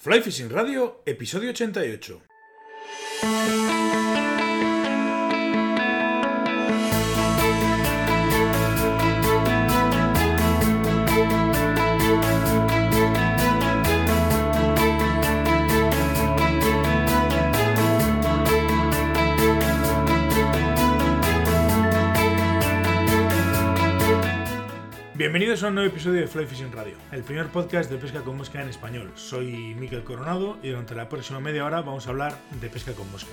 Fly Fishing Radio, episodio 88. Bienvenidos a un nuevo episodio de Fly Fishing Radio, el primer podcast de pesca con mosca en español. Soy Miquel Coronado y durante la próxima media hora vamos a hablar de pesca con mosca.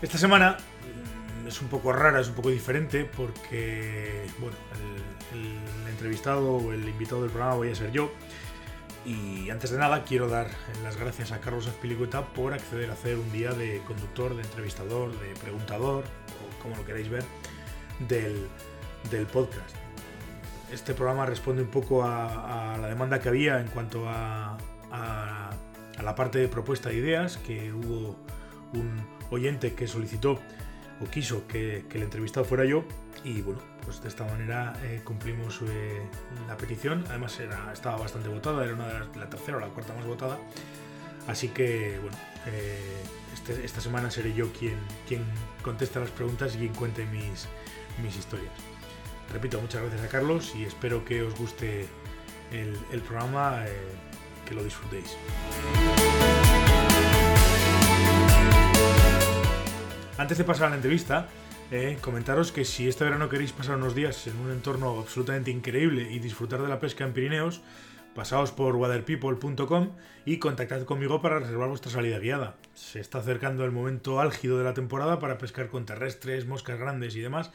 Esta semana mm, es un poco rara, es un poco diferente porque, bueno, el, entrevistado o el invitado del programa voy a ser yo. Y antes de nada quiero dar las gracias a Carlos Azpilicueta por acceder a hacer un día de conductor, de entrevistador, de preguntador, o como lo queráis ver, del, del podcast este programa responde un poco a, la demanda que había en cuanto a, la parte de propuesta de ideas, que hubo un oyente que solicitó o quiso que, que el entrevistado fuera yo y bueno, pues de esta manera eh, cumplimos eh, la petición, además estaba bastante votada, era una de la tercera o la cuarta más votada, así que bueno, eh, este, esta semana seré yo quien, quien conteste las preguntas y quien cuente mis historias. Repito, muchas gracias a Carlos y espero que os guste el, programa, eh, que lo disfrutéis. Antes de pasar a la entrevista, eh, comentaros que si este verano queréis pasar unos días en un entorno absolutamente increíble y disfrutar de la pesca en Pirineos, pasaos por waterpeople.com y contactad conmigo para reservar vuestra salida guiada. Se está acercando el momento álgido de la temporada para pescar con terrestres, moscas grandes y demás.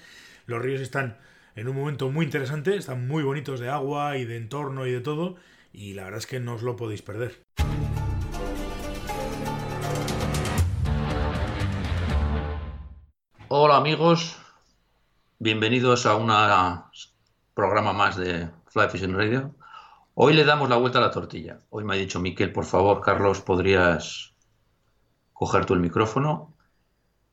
Los ríos están en un momento muy interesante, están muy bonitos de agua y de entorno y de todo, y la verdad es que no os lo podéis perder. Hola amigos, bienvenidos a un programa más de Fly Fishing Radio. Hoy le damos la vuelta a la tortilla. Hoy me ha dicho Miquel, por favor, Carlos, ¿podrías coger tú el micrófono?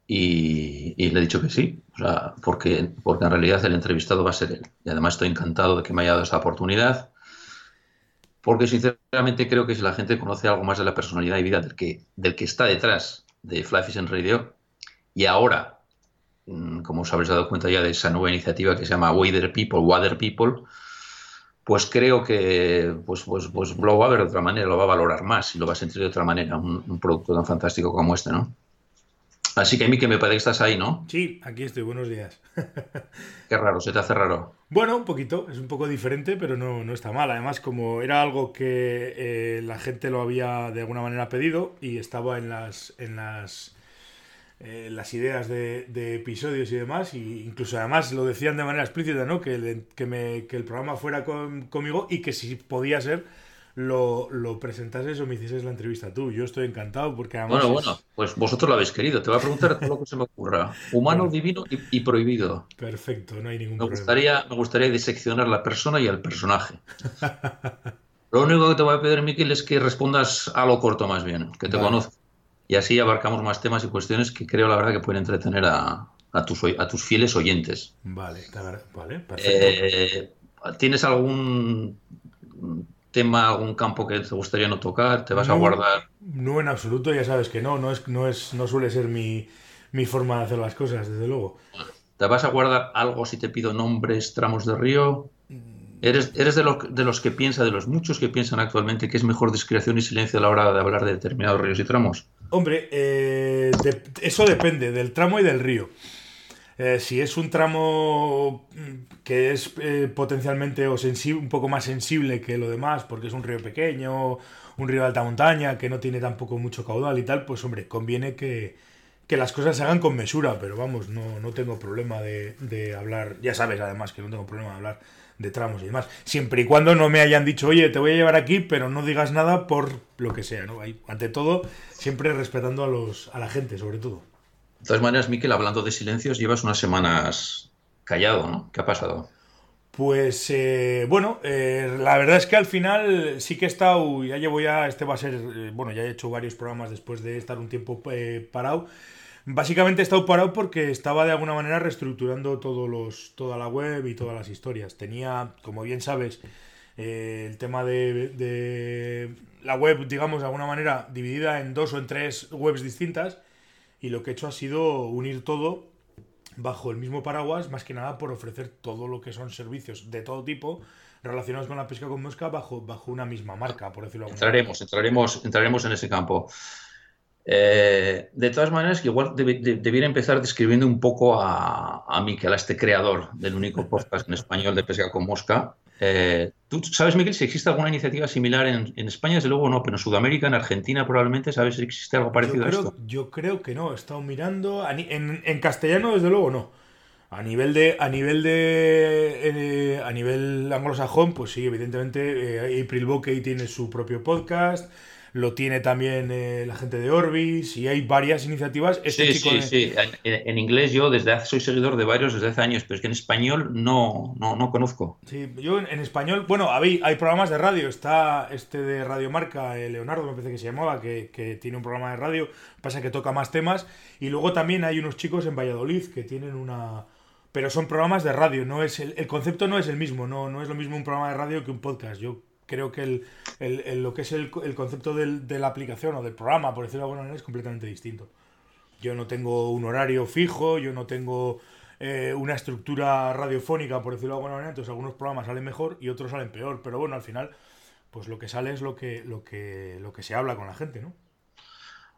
Y, y, le he dicho que sí, o sea, porque, porque en realidad el entrevistado va a ser él. Y además estoy encantado de que me haya dado esta oportunidad, porque sinceramente creo que si la gente conoce algo más de la personalidad y vida del que, del que está detrás de Fly Fishing Radio, y ahora, mm, como os habréis dado cuenta ya de esa nueva iniciativa que se llama Water People, Water People, pues creo que pues, pues, pues lo va a ver de otra manera, lo va a valorar más y lo va a sentir de otra manera, un producto tan fantástico como este, ¿no? Así que a mí que me parece que estás ahí, ¿no? Sí, aquí estoy, buenos días. Qué raro, se te hace raro. Bueno, un poquito, es un poco diferente, pero no, no está mal. Además, como era algo que eh, la gente lo había de alguna manera pedido y estaba en las, en las, eh, las ideas de, de, episodios y demás, y incluso además lo decían de manera explícita, ¿no? Que, el, que, me, que el programa fuera con, conmigo y que si podía ser lo, lo, presentases o me hicieses la entrevista tú. Yo estoy encantado porque además. Bueno, es... bueno, pues vosotros lo habéis querido. Te voy a preguntar todo lo que se me ocurra. Humano, bueno. divino y, y, prohibido. Perfecto, no hay ningún me problema. Gustaría, me gustaría diseccionar la persona y al personaje. lo único que te voy a pedir, Miquel, es que respondas a lo corto más bien, que te vale. conozco. Y así abarcamos más temas y cuestiones que creo, la verdad, que pueden entretener a, a, tus, a tus fieles oyentes. Vale, vale, perfecto. Eh, ¿Tienes algún tema, algún campo que te gustaría no tocar? ¿Te vas no, a guardar? No, en absoluto, ya sabes que no, no es, no es, no suele ser mi, mi forma de hacer las cosas, desde luego. ¿Te vas a guardar algo si te pido nombres, tramos de río? ¿Eres, eres de, lo, de los que piensa, de los muchos que piensan actualmente que es mejor discreción y silencio a la hora de hablar de determinados ríos y tramos? Hombre, eh, de, eso depende del tramo y del río. Eh, si es un tramo que es eh, potencialmente o un poco más sensible que lo demás, porque es un río pequeño, un río de alta montaña, que no tiene tampoco mucho caudal y tal, pues hombre, conviene que, que las cosas se hagan con mesura, pero vamos, no, no tengo problema de, de, hablar, ya sabes además que no tengo problema de hablar de tramos y demás, siempre y cuando no me hayan dicho, oye, te voy a llevar aquí, pero no digas nada por lo que sea, ¿no? Ante todo, siempre respetando a, los, a la gente, sobre todo. De todas maneras, Miquel, hablando de silencios, llevas unas semanas callado, ¿no? ¿Qué ha pasado? Pues eh, bueno, eh, la verdad es que al final sí que he estado, ya llevo ya, este va a ser, eh, bueno, ya he hecho varios programas después de estar un tiempo eh, parado. Básicamente he estado parado porque estaba de alguna manera reestructurando todos los, toda la web y todas las historias. Tenía, como bien sabes, el tema de, la web, digamos, de alguna manera dividida en dos o en tres webs distintas. Y lo que he hecho ha sido unir todo bajo el mismo paraguas, más que nada por ofrecer todo lo que son servicios de todo tipo relacionados con la pesca con mosca bajo, bajo una misma marca, por decirlo. Entraremos, entraremos, entraremos en ese campo. Eh, de todas maneras, igual debiera empezar describiendo un poco a, a Miquel, a este creador del único podcast en español de pesca con mosca. Eh, ¿Tú sabes, Miquel, si existe alguna iniciativa similar en, España? Desde luego no, pero en Sudamérica, en Argentina probablemente, ¿sabes si existe algo parecido a esto? Yo creo que no, he estado mirando. En, en, castellano, desde luego, no. A nivel de. A nivel de. Eh, a nivel anglosajón, pues sí, evidentemente. April Bokeh tiene su propio podcast lo tiene también eh, la gente de Orbis y hay varias iniciativas. Este sí, sí, sí. En, inglés yo desde hace, soy seguidor de varios desde hace años, pero es que en español no, no, no conozco. Sí, yo en, español, bueno, hay, hay programas de radio. Está este de Radio Marca, eh, Leonardo me parece que se llamaba, que, que tiene un programa de radio, pasa que toca más temas. Y luego también hay unos chicos en Valladolid que tienen una pero son programas de radio, no es el, el, concepto no es el mismo, no, no es lo mismo un programa de radio que un podcast. Yo creo que el, lo que es el, concepto de la aplicación o del programa, por decirlo de alguna manera, es completamente distinto. Yo no tengo un horario fijo, yo no tengo eh, una estructura radiofónica, por decirlo de alguna manera, entonces algunos programas salen mejor y otros salen peor, pero bueno, al final, pues lo que sale es lo que, lo que, lo que se habla con la gente, ¿no?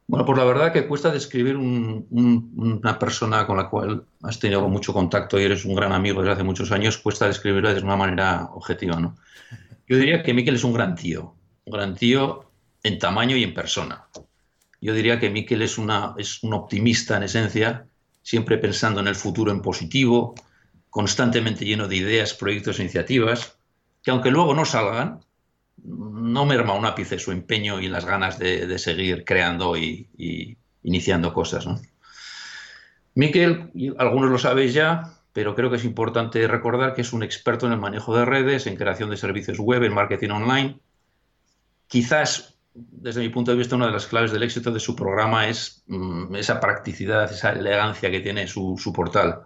Bueno, pues la verdad que cuesta describir una persona con la cual has tenido mucho contacto y eres un gran amigo desde hace muchos años, cuesta describirla de una manera objetiva, ¿no? Yo diría que Miquel es un gran tío, un gran tío en tamaño y en persona. Yo diría que Miquel es, una, un optimista en esencia, siempre pensando en el futuro en positivo, constantemente lleno de ideas, proyectos e iniciativas, que aunque luego no salgan, no merma un ápice su empeño y las ganas de, seguir creando y, iniciando cosas. Miquel, algunos lo sabéis ya, pero creo que es importante recordar que es un experto en el manejo de redes, en creación de servicios web, en marketing online. Quizás, desde mi punto de vista, una de las claves del éxito de su programa es mm, esa practicidad, esa elegancia que tiene su, portal.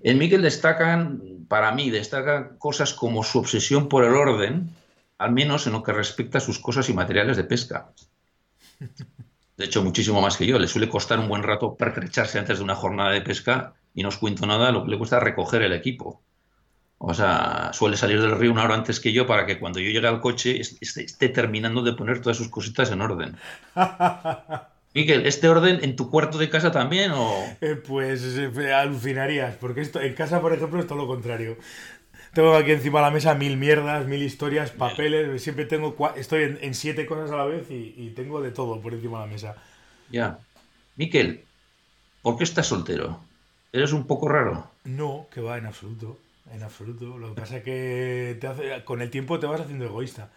En Miguel destacan, para mí, destacan cosas como su obsesión por el orden, al menos en lo que respecta a sus cosas y materiales de pesca. De hecho, muchísimo más que yo. Le suele costar un buen rato pertrecharse antes de una jornada de pesca y no os cuento nada lo que le cuesta recoger el equipo. O sea, suele salir del río una hora antes que yo para que cuando yo llegue al coche esté, terminando de poner todas sus cositas en orden. Miguel, ¿este orden en tu cuarto de casa también o...? Eh, pues eh, alucinarías, porque esto, en casa, por ejemplo, es todo lo contrario. Tengo aquí encima de la mesa mil mierdas, mil historias, papeles, siempre tengo... Estoy en, siete cosas a la vez y, y, tengo de todo por encima de la mesa. Ya. Miquel, ¿por qué estás soltero? ¿Eres un poco raro? No, que va, en absoluto. En absoluto. Lo que pasa es que te hace, con el tiempo te vas haciendo egoísta.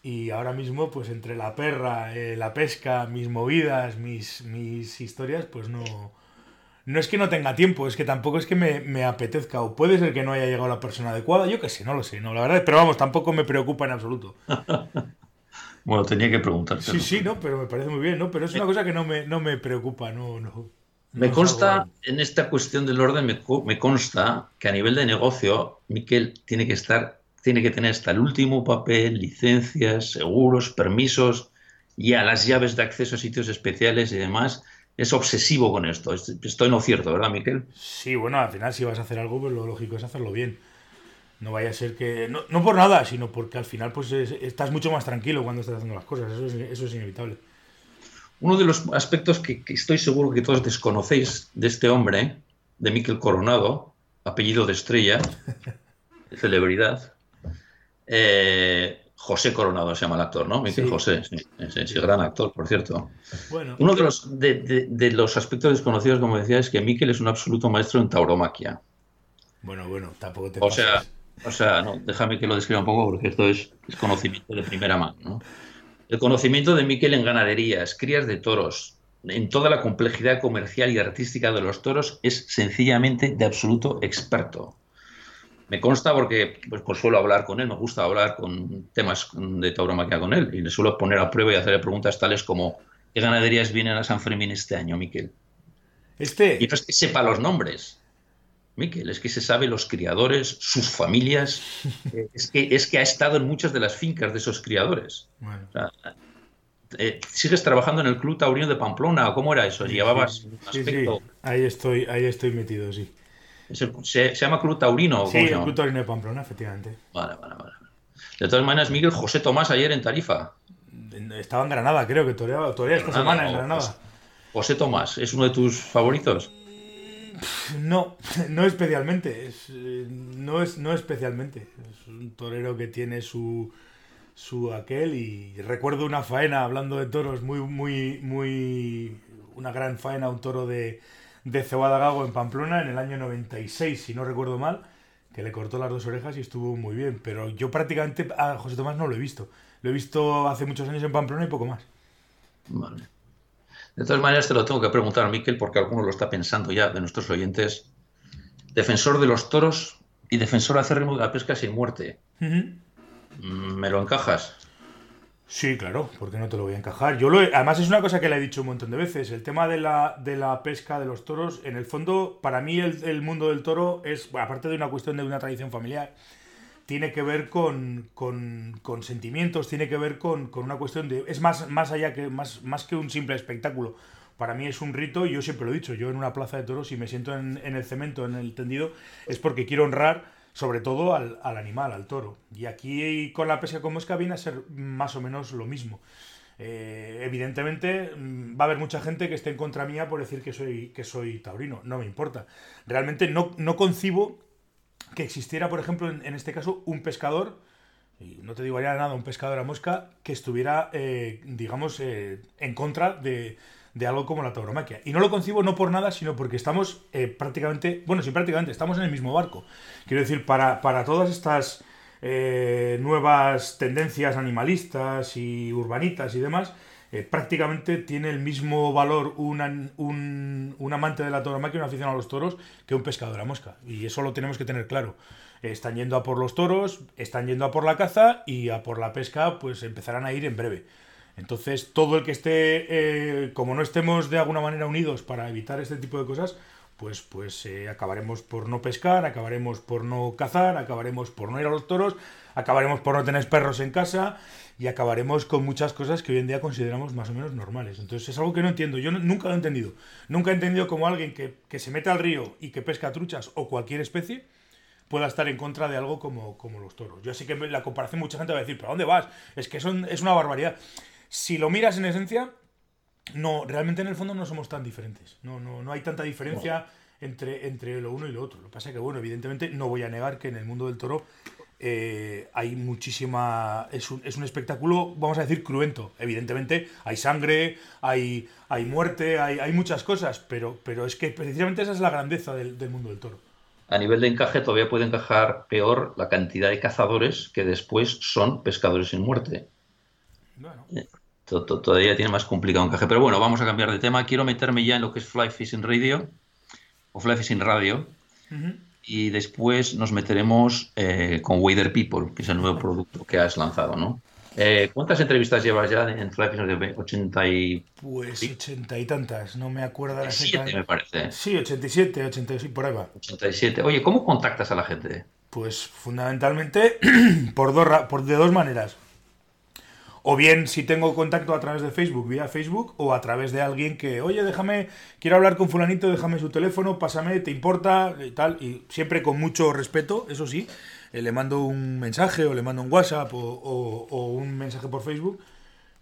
Y ahora mismo, pues entre la perra, eh, la pesca, mis movidas, mis, mis historias, pues no. No es que no tenga tiempo, es que tampoco es que me, apetezca. O puede ser que no haya llegado la persona adecuada, yo qué sé, no lo sé, no, la verdad. Pero vamos, tampoco me preocupa en absoluto. bueno, tenía que preguntarte. Sí, sí, no, pero me parece muy bien, ¿no? Pero es una cosa que no me, no me preocupa, no, no. Me consta, en esta cuestión del orden, me, consta que a nivel de negocio, Miquel tiene que estar, tiene que tener hasta el último papel, licencias, seguros, permisos, ya las llaves de acceso a sitios especiales y demás. Es obsesivo con esto. Estoy no cierto, ¿verdad, Miquel? Sí, bueno, al final si vas a hacer algo, pues lo lógico es hacerlo bien. No vaya a ser que. No, por nada, sino porque al final pues estás mucho más tranquilo cuando estás haciendo las cosas. Eso eso es inevitable. Uno de los aspectos que, estoy seguro que todos desconocéis de este hombre, de Miquel Coronado, apellido de estrella, de celebridad, eh, José Coronado se llama el actor, ¿no? Miquel José, sí, sí, gran actor, por cierto. Uno de los, de, los aspectos desconocidos, como decía, es que Miquel es un absoluto maestro en tauromaquia. Bueno, bueno, tampoco te O sea, o sea, no, déjame que lo describa un poco porque esto es, es conocimiento de primera mano, ¿no? El conocimiento de Miquel en ganaderías, crías de toros, en toda la complejidad comercial y artística de los toros es sencillamente de absoluto experto. Me consta porque pues, pues, suelo hablar con él, me gusta hablar con temas de tauromaquia con él y le suelo poner a prueba y hacerle preguntas tales como ¿qué ganaderías vienen a San Fermín este año, Miquel? Este... Y no es que sepa los nombres, Miquel, es que se sabe los criadores, sus familias, eh, es, que, es que ha estado en muchas de las fincas de esos criadores. Eh, ¿Sigues trabajando en el Club Taurino de Pamplona? ¿Cómo era eso? ¿Llevabas aspecto? Ahí estoy, ahí estoy metido, sí. se, llama Club Taurino? Sí, el Club Taurino de Pamplona, efectivamente. Vale, vale, vale. De todas maneras, Miguel José Tomás ayer en Tarifa. Estaba en Granada, creo que toreaba, esta semana en Granada. José Tomás, ¿es uno de tus favoritos? No, no especialmente. Eh, no, es, no especialmente. Es un torero que tiene su, su aquel y recuerdo una faena hablando de toros muy, muy, muy... Una gran faena, un toro de, de Cebada Gago en Pamplona en el año 96, si no recuerdo mal, que le cortó las dos orejas y estuvo muy bien. Pero yo prácticamente a José Tomás no lo he visto. Lo he visto hace muchos años en Pamplona y poco más. Vale. De todas maneras, te lo tengo que preguntar, Miquel, porque alguno lo está pensando ya de nuestros oyentes. Defensor de los toros y defensor acérrimo de la pesca sin muerte. ¿Me lo encajas? Sí, claro, porque no te lo voy a encajar. Yo lo además es una cosa que le he dicho un montón de veces. El tema de la, de la pesca de los toros, en el fondo, para mí el, mundo del toro es, aparte de una cuestión de una tradición familiar, tiene que ver con, con, sentimientos, tiene que ver con, una cuestión de... Es más, más allá que, más, más que un simple espectáculo. Para mí es un rito y yo siempre lo he dicho. Yo en una plaza de toros, si me siento en, en el cemento, en el tendido, es porque quiero honrar sobre todo al, animal, al toro. Y aquí con la pesca con mosca viene a ser más o menos lo mismo. Eh, evidentemente mm, va a haber mucha gente que esté en contra mía por decir que soy, que soy taurino, no me importa. Realmente no, no concibo que existiera, por ejemplo, en, este caso, un pescador, y no te digo ya nada, un pescador a mosca, que estuviera, eh, digamos, eh, en contra de, de algo como la tauromaquia. Y no lo concibo no por nada, sino porque estamos eh, prácticamente, bueno, sí, prácticamente, estamos en el mismo barco. Quiero decir, para, para todas estas nuevas tendencias animalistas y urbanitas y demás, eh, prácticamente tiene el mismo valor un, un, amante de la tauromaquia, un aficionado a los toros, que un pescador a mosca. Y eso lo tenemos que tener claro. Están yendo a por los toros, están yendo a por la caza y a por la pesca, pues empezarán a ir en breve. Entonces, todo el que esté, eh, como no estemos de alguna manera unidos para evitar este tipo de cosas, pues, pues eh, acabaremos por no pescar, acabaremos por no cazar, acabaremos por no ir a los toros, acabaremos por no tener perros en casa y acabaremos con muchas cosas que hoy en día consideramos más o menos normales. Entonces es algo que no entiendo, yo nunca lo he entendido. Nunca he entendido como alguien que, se mete al río y que pesca truchas o cualquier especie pueda estar en contra de algo como, como los toros. Yo sé que la comparación mucha gente va a decir, ¿pero dónde vas? Es que son, es una barbaridad si lo miras en esencia, no, realmente en el fondo no somos tan diferentes. No, no, no hay tanta diferencia entre, entre lo uno y lo otro. Lo que pasa es que, bueno, evidentemente no voy a negar que en el mundo del toro eh, hay muchísima. Es un, es un, espectáculo, vamos a decir, cruento. Evidentemente hay sangre, hay, hay muerte, hay, hay muchas cosas, pero, pero es que precisamente esa es la grandeza del, del mundo del toro. A nivel de encaje, todavía puede encajar peor la cantidad de cazadores que después son pescadores sin muerte. Bueno. Eh, todavía tiene más complicado encaje. Pero bueno, vamos a cambiar de tema. Quiero meterme ya en lo que es Fly Fishing Radio o Fly Fishing Radio. Y después nos meteremos eh, con Wader People, que es el nuevo producto que has lanzado, ¿no? Eh, ¿Cuántas entrevistas llevas ya en Radio? 80 y... Pues 80 y tantas, no me acuerdo la siete, me parece. Sí, 87, 86, por ahí va. 87. Oye, ¿cómo contactas a la gente? Pues fundamentalmente por, dos, por de dos maneras. O bien si tengo contacto a través de Facebook, vía Facebook, o a través de alguien que, oye, déjame, quiero hablar con fulanito, déjame su teléfono, pásame, te importa, y tal, y siempre con mucho respeto, eso sí, eh, le mando un mensaje o le mando un WhatsApp o, un mensaje por Facebook,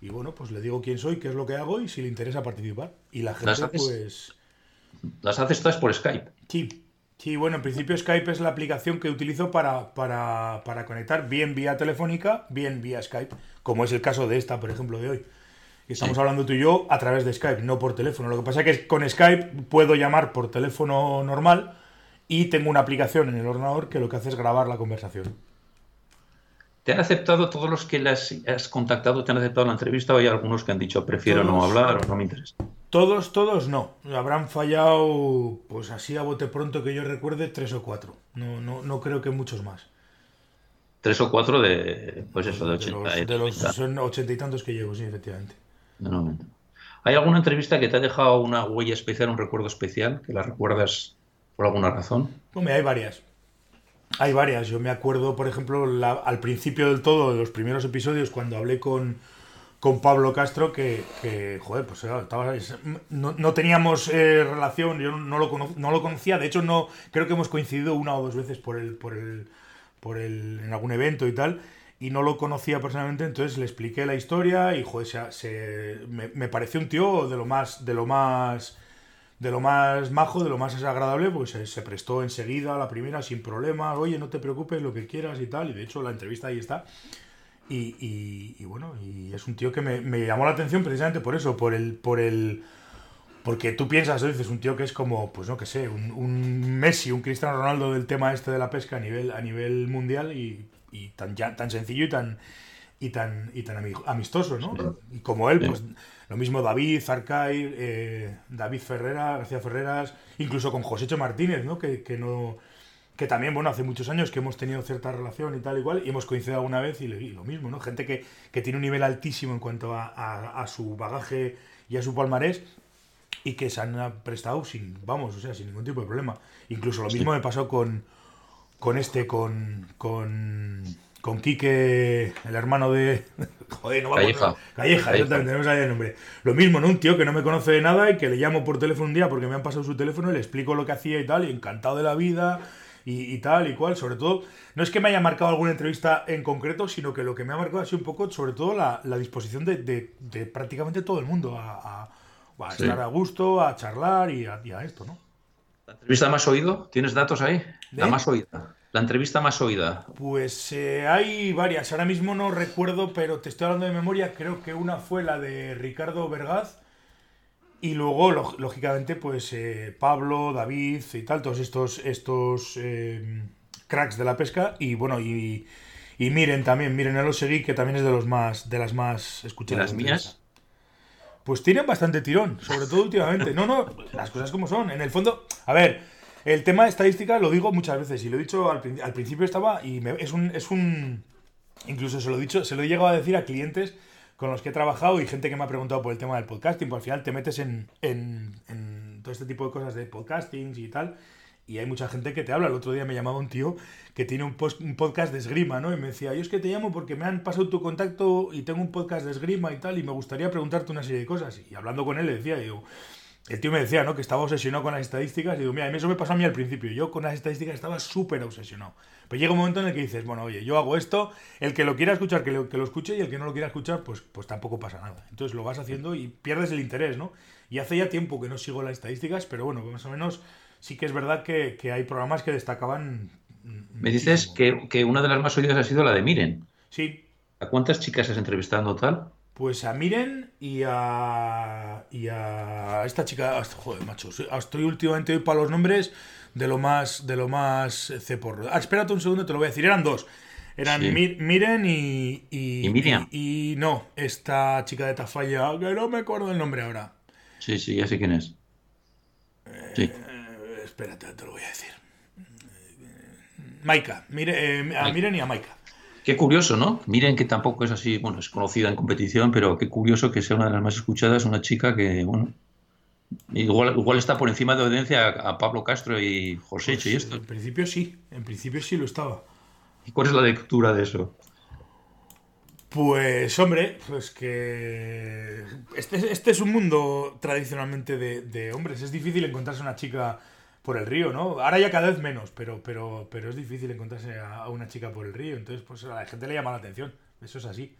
y bueno, pues le digo quién soy, qué es lo que hago y si le interesa participar. Y la gente, pues... ¿Las haces todas por Skype? Sí. Sí, bueno, en principio Skype es la aplicación que utilizo para, para, conectar bien vía telefónica, bien vía Skype, como es el caso de esta, por ejemplo, de hoy. Estamos hablando tú y yo a través de Skype, no por teléfono. Lo que pasa es que con Skype puedo llamar por teléfono normal y tengo una aplicación en el ordenador que lo que hace es grabar la conversación. ¿Te han aceptado todos los que les has contactado? ¿Te han aceptado la entrevista o hay algunos que han dicho prefiero no hablar o no me interesa? Todos, todos no. Habrán fallado, pues así a bote pronto que yo recuerde, tres o cuatro. No, no, no creo que muchos más. Tres o cuatro de, pues eso, de ochenta. De los, son ochenta y tantos que llevo, sí, efectivamente. ¿Hay alguna entrevista que te ha dejado una huella especial, un recuerdo especial, que la recuerdas por alguna razón. Hombre, hay varias. Hay varias. Yo me acuerdo, por ejemplo, la- al principio del todo, de los primeros episodios, cuando hablé con, con Pablo Castro, que, que, joder, pues era- estaba- es- no, no teníamos eh, relación, yo no lo, no lo conocía, de hecho no creo que hemos coincidido una o dos veces por el, por el, por el, en algún evento y tal, y no lo conocía personalmente, entonces le expliqué la historia y joder, se, se- me, me pareció un tío de lo más, de lo más de lo más majo, de lo más agradable, pues se, se prestó enseguida a la primera sin problemas, oye, no te preocupes, lo que quieras y tal, y de hecho la entrevista ahí está. Y, y- y bueno, y es un tío que me, me llamó la atención precisamente por eso, por el, por el, porque tú piensas, dices, un tío que es como, pues no que sé, un, un Messi, un Cristiano Ronaldo del tema este de la pesca a nivel, a nivel mundial y, y tan, ya- tan sencillo y tan, y tan, y tan ami- amistoso, ¿no? Y como él, pues lo mismo David, Zarcay, eh, David Ferrera, García Ferreras, incluso con Josécho Martínez, ¿no? Que, que no que también, bueno, hace muchos años que hemos tenido cierta relación y tal igual, y hemos coincidido alguna vez y, y lo mismo, ¿no? Gente que, que tiene un nivel altísimo en cuanto a, a- a su bagaje y a su palmarés y que se han prestado sin, vamos, o sea, sin ningún tipo de problema. Incluso lo mismo me pasó con, con este, con, con, con Quique, el hermano de... Joder, no me acuerdo. Calleja. Calleja, Calleja. exactamente, no me salía el nombre. Lo mismo, ¿no? Un tío que no me conoce de nada y que le llamo por teléfono un día porque me han pasado su teléfono y le explico lo que hacía y tal, y encantado de la vida y, y tal y cual. Sobre todo, no es que me haya marcado alguna entrevista en concreto, sino que lo que me ha marcado ha sido un poco, sobre todo, la, la disposición de, de- de prácticamente todo el mundo a, a- a Sí. estar a gusto, a charlar y a, y a esto, ¿no? ¿La entrevista más oído? ¿Tienes datos ahí? La más oída. La entrevista más oída. Pues eh, hay varias, ahora mismo no recuerdo, pero te estoy hablando de memoria, creo que una fue la de Ricardo Vergaz y luego, ló- lógicamente, pues eh, Pablo, David y tal, todos estos, estos eh, cracks de la pesca y bueno, y, y Miren también, Miren el Osegui, que también es de los más de las más ¿Y escuchadas. las de mías? esta. Pues tienen bastante tirón, sobre todo últimamente. No, no, las cosas como son. En el fondo, a ver, el tema de estadística lo digo muchas veces y lo he dicho al, al principio estaba y me- es un es un incluso se lo he dicho, se lo he llegado a decir a clientes con los que he trabajado y gente que me ha preguntado por el tema del podcasting, pues al final te metes en, en, todo este tipo de cosas de podcasting y tal. Y hay mucha gente que te habla. El otro día me llamaba un tío que tiene un, post- un podcast de esgrima, ¿no? Y me decía, yo es que te llamo porque me han pasado tu contacto y tengo un podcast de esgrima y tal, y me gustaría preguntarte una serie de cosas. Y hablando con él le decía, digo, el tío me decía, ¿no? Que estaba obsesionado con las estadísticas. Y digo, mira, a mí eso me pasó a mí al principio. Yo con las estadísticas estaba súper obsesionado. Pero llega un momento en el que dices, bueno, oye, yo hago esto, el que lo quiera escuchar, que lo, que lo escuche, y el que no lo quiera escuchar, pues, pues tampoco pasa nada. Entonces lo vas haciendo y pierdes el interés, ¿no? Y hace ya tiempo que no sigo las estadísticas, pero bueno, más o menos sí que es verdad que, que hay programas que destacaban. Me dices que, que una de las más oídas ha sido la de Miren. Sí, ¿A cuántas chicas has entrevistado en total? Pues a Miren y a. y a esta chica. Joder, macho. Estoy últimamente hoy para los nombres de lo más. de lo más ceporro. Ah, espérate un segundo, te lo voy a decir. Eran dos. Eran Sí. Miren y. Y, ¿Y Miriam? Y, y no, esta chica de Tafalla, que no me acuerdo el nombre ahora. Sí, sí, ya sé quién es. Sí. Eh, espérate, te lo voy a decir. Maika. Mire, eh, a. Miren y a Maika. Qué curioso, ¿no? Miren que tampoco es así, bueno, es conocida en competición, pero qué curioso que sea una de las más escuchadas, una chica que, bueno, igual, igual está por encima de audiencia a, Pablo Castro y Josécho y esto. En principio sí, en principio sí lo estaba. ¿Y cuál es la lectura de eso? Pues hombre, pues que este, este es un mundo tradicionalmente de, de hombres. Es difícil encontrarse una chica por el río, ¿no? Ahora ya cada vez menos, pero, pero, pero es difícil encontrarse a, una chica por el río. Entonces, pues a la gente le llama la atención. Eso es así.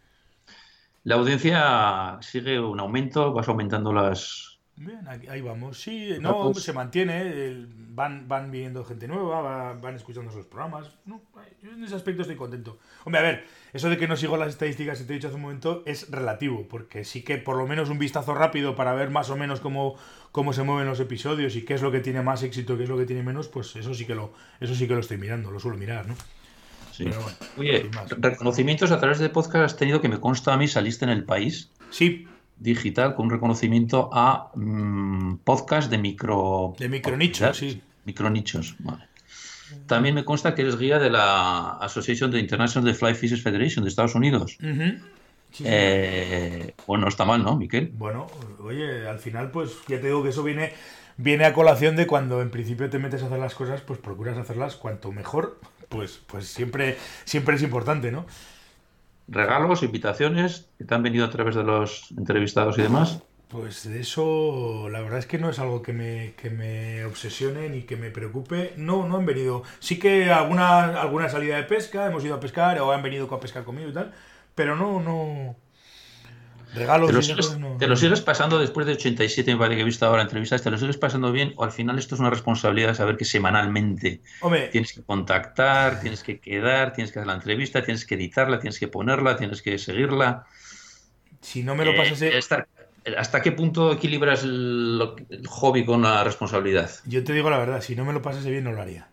La audiencia sigue un aumento, vas aumentando las... Bien, ahí, vamos. Sí, no, se mantiene. van, van viniendo gente nueva, va- van escuchando esos programas. No, yo en ese aspecto estoy contento. Hombre, a ver, eso de que no sigo las estadísticas que te he dicho hace un momento es relativo, porque sí que por lo menos un vistazo rápido para ver más o menos cómo, cómo se mueven los episodios y qué es lo que tiene más éxito, qué es lo que tiene menos, pues eso sí que lo, eso sí que lo estoy mirando, lo suelo mirar, ¿no? Sí. Pero bueno, Oye, reconocimientos a través de podcast has tenido que me consta a mí, saliste en el país Sí, digital con un reconocimiento a mm, podcast de micro... de micronicho, ¿verdad? sí. Micronichos, vale. También me consta que eres guía de la Association de International de Fly Fishers Federation de Estados Unidos. Eh, bueno, está mal, ¿no, Miquel? Bueno, oye, al final, pues ya te digo que eso viene, viene a colación de cuando en principio te metes a hacer las cosas, pues procuras hacerlas cuanto mejor, pues, pues siempre, siempre es importante, ¿no? Regalos, invitaciones que te han venido a través de los entrevistados y demás. Pues de eso, la verdad es que no es algo que me, que me obsesione ni que me preocupe. No, no han venido. Sí que alguna, alguna salida de pesca, hemos ido a pescar o han venido a pescar conmigo y tal, pero no, no. Regalos. ¿Te lo, sigues, ¿te lo sigues pasando después de 87, me parece que he visto ahora entrevistas? ¿Te lo sigues pasando bien? ¿O al final esto es una responsabilidad de saber que semanalmente tienes que contactar, tienes que quedar, tienes que hacer la entrevista, tienes que editarla, tienes que ponerla, tienes que seguirla? Si no me lo pasas. Eh, ¿Hasta qué punto equilibras el, hobby con la responsabilidad? Yo te digo la verdad, si no me lo pasase bien no lo haría.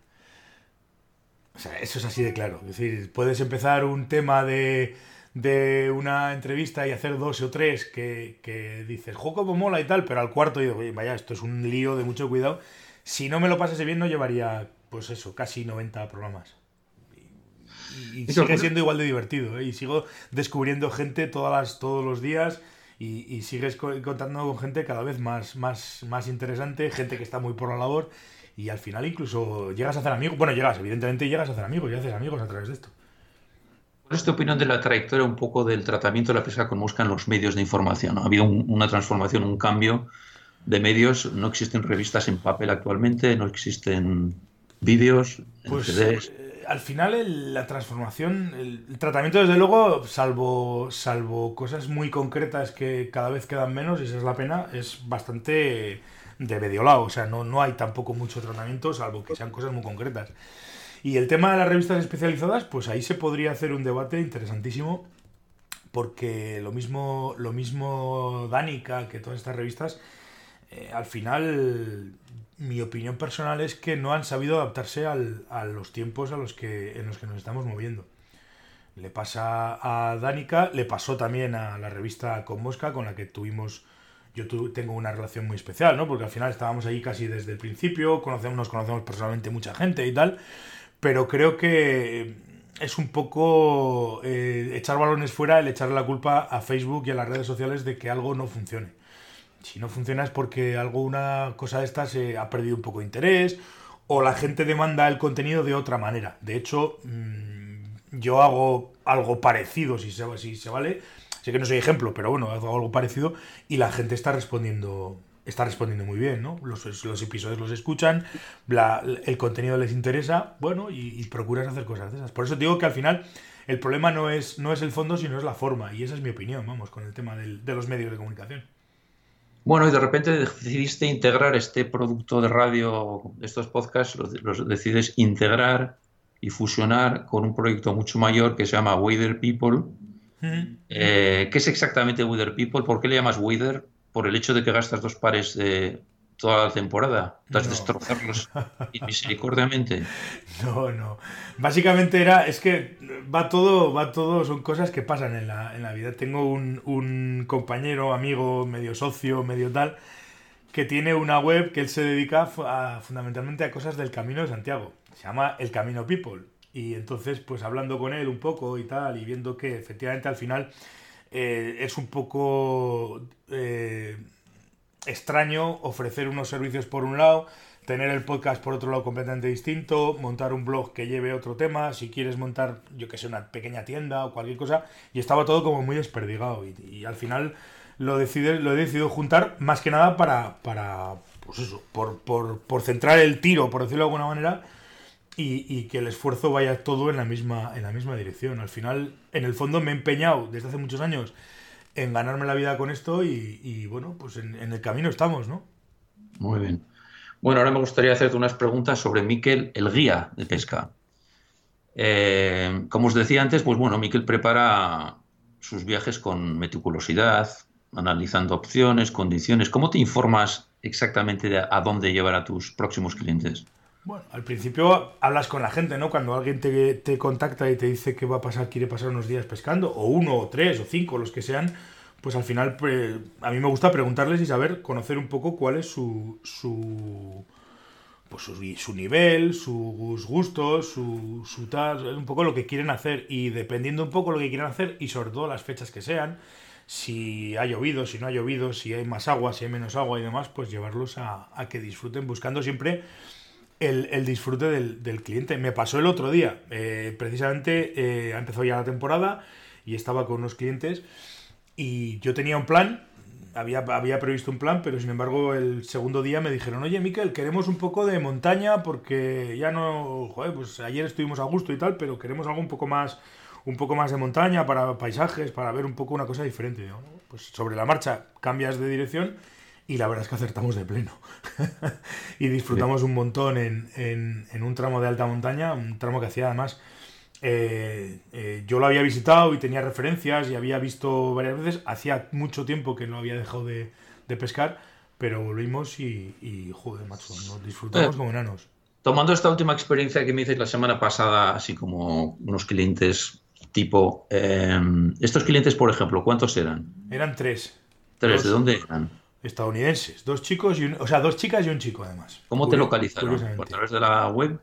O sea, eso es así de claro. Es decir, puedes empezar un tema de, de una entrevista y hacer dos o tres que, que dices, jo, como mola y tal, pero al cuarto digo, vaya, esto es un lío de mucho cuidado. Si no me lo pasase bien no llevaría, pues eso, casi 90 programas. Y, sigue siendo igual de divertido, ¿eh? Y sigo descubriendo gente todas las, todos los días y, sigues contando con gente cada vez más, más, más interesante, gente que está muy por la labor y al final incluso llegas a hacer amigos. Bueno, llegas, evidentemente llegas a hacer amigos y haces amigos a través de esto. ¿Cuál es tu opinión de la trayectoria un poco del tratamiento de la pesca con mosca en los medios de información? Ha habido una transformación, un cambio de medios. No existen revistas en papel actualmente, no existen vídeos, pues, CDs al final la transformación, el, tratamiento desde luego, salvo, salvo cosas muy concretas que cada vez quedan menos, y esa es la pena, es bastante de medio lado. O sea, no, no hay tampoco mucho tratamiento, salvo que sean cosas muy concretas. Y el tema de las revistas especializadas, pues ahí se podría hacer un debate interesantísimo, porque lo mismo, lo mismo Danica que todas estas revistas, eh, al final mi opinión personal es que no han sabido adaptarse al, a los tiempos a los que, en los que nos estamos moviendo. Le pasa a Danica, le pasó también a la revista Con Mosca, con la que tuvimos, yo tengo una relación muy especial, ¿no? Porque al final estábamos ahí casi desde el principio, conocemos, nos conocemos personalmente mucha gente y tal, pero creo que es un poco eh, echar balones fuera el echarle la culpa a Facebook y a las redes sociales de que algo no funcione si no funciona es porque alguna cosa de estas se ha perdido un poco de interés o la gente demanda el contenido de otra manera. De hecho, mm, yo hago algo parecido, si se, si se vale. Sé que no soy ejemplo, pero bueno, hago algo parecido y la gente está respondiendo está respondiendo muy bien, ¿no? Los, los episodios los escuchan, el contenido les interesa, bueno, y, procuras hacer cosas de esas. Por eso digo que al final el problema no es, no es el fondo, sino es la forma, y esa es mi opinión, vamos, con el tema de los medios de comunicación. Bueno, y de repente decidiste integrar este producto de radio, estos podcasts, los, decides integrar y fusionar con un proyecto mucho mayor que se llama Weather People. Eh, ¿Qué es exactamente Weather People? ¿Por qué le llamas Weather? ¿Por el hecho de que gastas dos pares de, toda la temporada, tras destrozarlos misericordiamente. No, no. Básicamente era, es que va todo, va todo, son cosas que pasan en la, en la vida. Tengo un, un, compañero, amigo, medio socio, medio tal, que tiene una web que él se dedica fundamentalmente a cosas del Camino de Santiago. Se llama El Camino People. Y entonces, pues hablando con él un poco y tal, y viendo que efectivamente al final eh, es un poco... Eh, extraño ofrecer unos servicios por un lado, tener el podcast por otro lado completamente distinto, montar un blog que lleve otro tema, si quieres montar, yo que sé, una pequeña tienda o cualquier cosa, y estaba todo como muy desperdigado. Y, al final lo, decide, lo he decidido juntar más que nada para, para pues eso, por, por, por centrar el tiro, por decirlo de alguna manera, y, que el esfuerzo vaya todo en la misma, en la misma dirección. Al final, en el fondo me he empeñado desde hace muchos años en ganarme la vida con esto y, bueno, pues en, el camino estamos, ¿no? Muy bien. Bueno, ahora me gustaría hacerte unas preguntas sobre Miquel, el guía de pesca. Eh, como os decía antes, pues bueno, Miquel prepara sus viajes con meticulosidad, analizando opciones, condiciones. ¿Cómo te informas exactamente de a dónde llevar a tus próximos clientes? Bueno, al principio hablas con la gente, ¿no? Cuando alguien te, contacta y te dice que va a pasar, quiere pasar unos días pescando, o uno, o tres, o cinco, los que sean, pues al final a mí me gusta preguntarles y saber, conocer un poco cuál es su, su pues su, nivel, sus gustos, su, su tal, un poco lo que quieren hacer y dependiendo un poco lo que quieran hacer y sobre todo las fechas que sean, si ha llovido, si no ha llovido, si hay más agua, si hay menos agua y demás, pues llevarlos a, que disfruten buscando siempre el, disfrute del, cliente. Me pasó el otro día, eh, precisamente eh, empezó ya la temporada y estaba con unos clientes y yo tenía un plan había, había previsto un plan, pero sin embargo el segundo día me dijeron, oye Miquel, queremos un poco de montaña porque ya no, joder, pues ayer estuvimos a gusto y tal, pero queremos algo un poco más, un poco más de montaña para paisajes, para ver un poco una cosa diferente. Pues sobre la marcha cambias de dirección y la verdad es que acertamos de pleno. y disfrutamos un montón en, en, en un tramo de alta montaña, un tramo que hacía además eh, eh, yo lo había visitado y tenía referencias y había visto varias veces. Hacía mucho tiempo que no había dejado de, pescar, pero volvimos y, joder, macho, nos disfrutamos eh, como enanos. Tomando esta última experiencia que me hice la semana pasada, así como unos clientes tipo. estos clientes, por ejemplo, ¿cuántos eran? Eran tres. ¿Tres? ¿De dónde eran? Estadounidenses, dos chicos y o sea, dos chicas y un chico además. ¿Cómo te localizaron? ¿Por través de la web?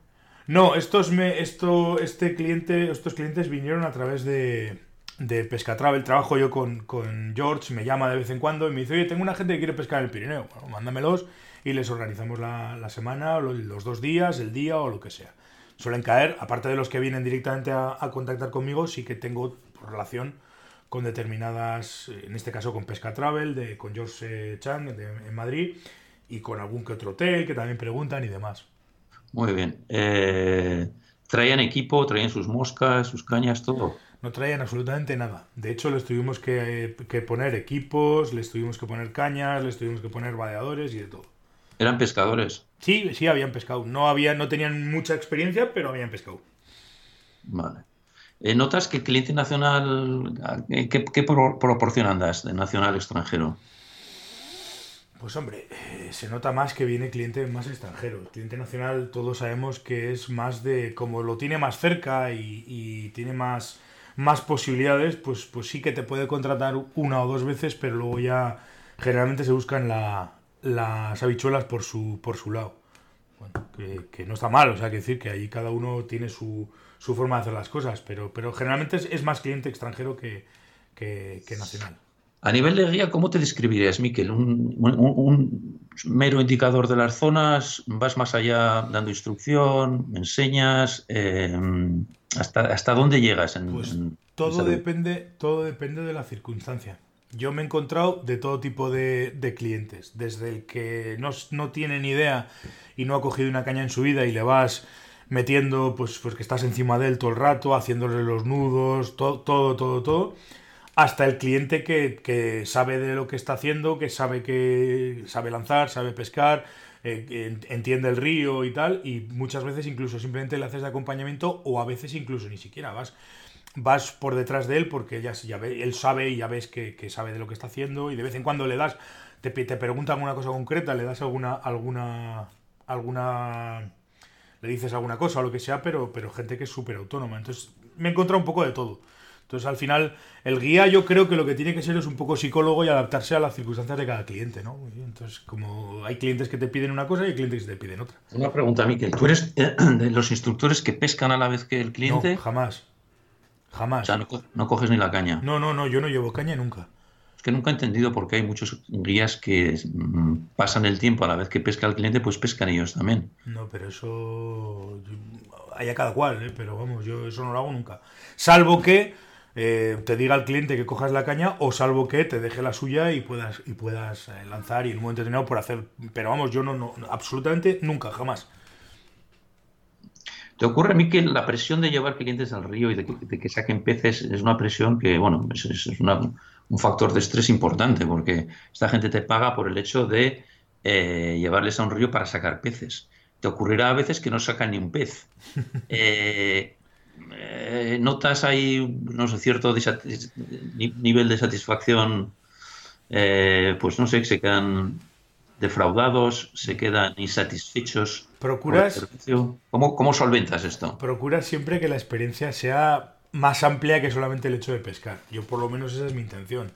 No, estos me, esto, este cliente, estos clientes vinieron a través de, de Pescatravel. Trabajo yo con, con, George, me llama de vez en cuando y me dice, oye, tengo una gente que quiere pescar en el Pirineo. Bueno, mándamelos y les organizamos la, la semana, los dos días, el día o lo que sea. Suelen caer, aparte de los que vienen directamente a, a contactar conmigo, sí que tengo relación con determinadas, en este caso con Pescatravel, de, con George eh, Chang en Madrid y con algún que otro hotel que también preguntan y demás. Muy bien. Eh, ¿Traían equipo, traían sus moscas, sus cañas, todo? No traían absolutamente nada. De hecho, les tuvimos que, poner equipos, les tuvimos que poner cañas, les tuvimos que poner vadeadores y de todo. ¿Eran pescadores? Sí, sí, habían pescado. No, había, no tenían mucha experiencia, pero habían pescado. Vale. Eh, ¿Notas que cliente nacional, qué, qué proporción andas de nacional extranjero? Pues hombre, eh, se nota más que viene cliente más extranjero. Cliente nacional todos sabemos que es más de, como lo tiene más cerca y, tiene más, más posibilidades, pues, pues sí que te puede contratar una o dos veces, pero luego ya generalmente se buscan las habichuelas por su, por su lado. Bueno, que, no está mal, o sea, que decir que ahí cada uno tiene su, su forma de hacer las cosas, pero, pero generalmente es, más cliente extranjero que, que nacional. A nivel de guía, ¿cómo te describirías, Miquel? ¿Un, mero indicador de las zonas? ¿Vas más allá dando instrucción? ¿Me enseñas? Eh, ¿hasta, ¿Hasta dónde llegas? En, pues todo, depende, todo depende de la circunstancia. Yo me he encontrado de todo tipo de, clientes, desde el que no, no, tiene ni idea y no ha cogido una caña en su vida y le vas metiendo, pues, pues que estás encima de él todo el rato, haciéndole los nudos, todo, todo, todo, todo. Hasta el cliente que, sabe de lo que está haciendo, que sabe que sabe lanzar, sabe pescar, eh, entiende el río y tal, y muchas veces incluso simplemente le haces de acompañamiento o a veces incluso ni siquiera vas vas por detrás de él porque ya, ya ve, él sabe y ya ves que, sabe de lo que está haciendo y de vez en cuando le das, te, te pregunta alguna cosa concreta, le das alguna, alguna, alguna, le dices alguna cosa o lo que sea, pero, pero gente que es súper autónoma. Entonces me he encontrado un poco de todo. Entonces, al final, el guía yo creo que lo que tiene que ser es un poco psicólogo y adaptarse a las circunstancias de cada cliente, ¿no? Entonces, como hay clientes que te piden una cosa y hay clientes que te piden otra. Una pregunta, Miquel. ¿Tú eres eh, de los instructores que pescan a la vez que el cliente? No, jamás. Jamás. O sea, no, coges ni la caña. No, no, no, yo no llevo caña nunca. Es que nunca he entendido por qué hay muchos guías que mm, pasan el tiempo a la vez que pesca el cliente, pues pescan ellos también. No, pero eso... Hay a cada cual, ¿eh? pero vamos, yo eso no lo hago nunca. Salvo que eh, te diga al cliente que cojas la caña o salvo que te deje la suya y puedas, y puedas eh, lanzar y en un momento determinado por hacer... Pero vamos, yo no, no absolutamente nunca, jamás. ¿Te ocurre a mí que la presión de llevar clientes al río y de que, saquen peces es una presión que, bueno, es, un factor de estrés importante porque esta gente te paga por el hecho de eh, llevarles a un río para sacar peces. Te ocurrirá a veces que no sacan ni un pez. Eh, eh, notas ahí, no sé, cierto nivel de satisfacción, pues no sé, se quedan defraudados, se quedan insatisfechos. ¿Procuras? ¿Cómo, ¿Cómo solventas esto? Procuras siempre que la experiencia sea más amplia que solamente el hecho de pescar. Yo por lo menos esa es mi intención.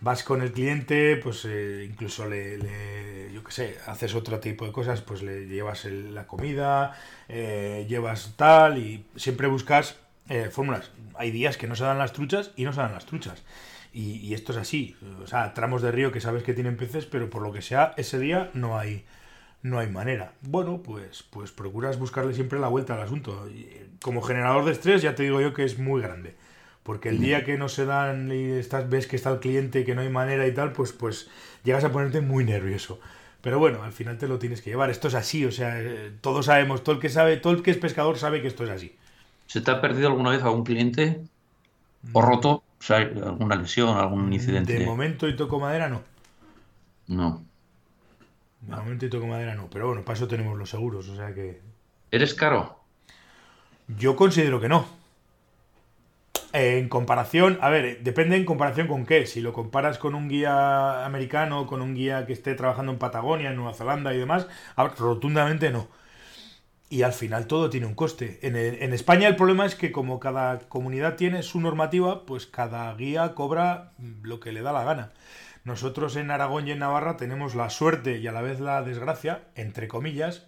vas con el cliente, pues eh, incluso le, yo qué sé, haces otro tipo de cosas, pues le llevas la comida, eh, llevas tal y siempre buscas eh, fórmulas. Hay días que no se dan las truchas y no se dan las truchas. Y, y esto es así. O sea, tramos de río que sabes que tienen peces, pero por lo que sea, ese día no hay, no hay manera. Bueno, pues, pues procuras buscarle siempre la vuelta al asunto. Y, eh, como generador de estrés, ya te digo yo que es muy grande. Porque el día que no se dan y estás, ves que está el cliente, que no hay manera y tal, pues, pues llegas a ponerte muy nervioso. Pero bueno, al final te lo tienes que llevar. Esto es así, o sea, eh, todos sabemos, todo el que sabe, todo el que es pescador sabe que esto es así. ¿Se te ha perdido alguna vez algún cliente o roto? O sea, alguna lesión, algún incidente. De momento y toco madera, no. No. De momento y toco madera, no. Pero bueno, para eso tenemos los seguros, o sea que. ¿Eres caro? Yo considero que no. En comparación, a ver, depende en comparación con qué. Si lo comparas con un guía americano, con un guía que esté trabajando en Patagonia, en Nueva Zelanda y demás, rotundamente no. Y al final todo tiene un coste. En, el- en España el problema es que como cada comunidad tiene su normativa, pues cada guía cobra lo que le da la gana. Nosotros en Aragón y en Navarra tenemos la suerte y a la vez la desgracia, entre comillas,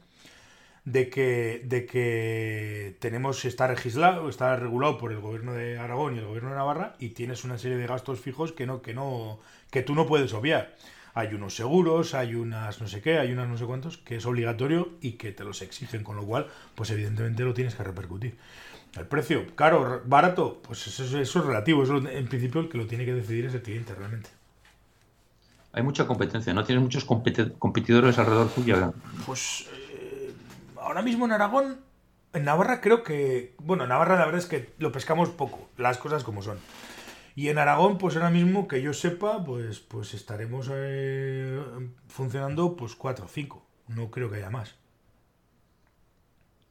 de que, de que tenemos, está legislado, está regulado por el gobierno de Aragón y el gobierno de Navarra y tienes una serie de gastos fijos que no, que no, que tú no puedes obviar. Hay unos seguros, hay unas no sé qué, hay unas no sé cuántos, que es obligatorio y que te los exigen, con lo cual, pues evidentemente lo tienes que repercutir. El precio, caro, barato, pues eso, es- eso es relativo, eso en principio el que lo tiene que decidir es el cliente realmente. Hay mucha competencia, ¿no? Tienes muchos competi- competidores alrededor tuya. Pues eh, ahora mismo en Aragón, en Navarra creo que, bueno, en Navarra la verdad es que lo pescamos poco, las cosas como son. Y en Aragón, pues ahora mismo que yo sepa, pues, pues estaremos eh, funcionando pues cuatro o cinco. No creo que haya más.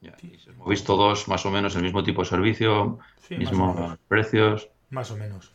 Ya, y si os movéis todos más o menos el mismo tipo de servicio, Sí, mismos precios, Más o menos,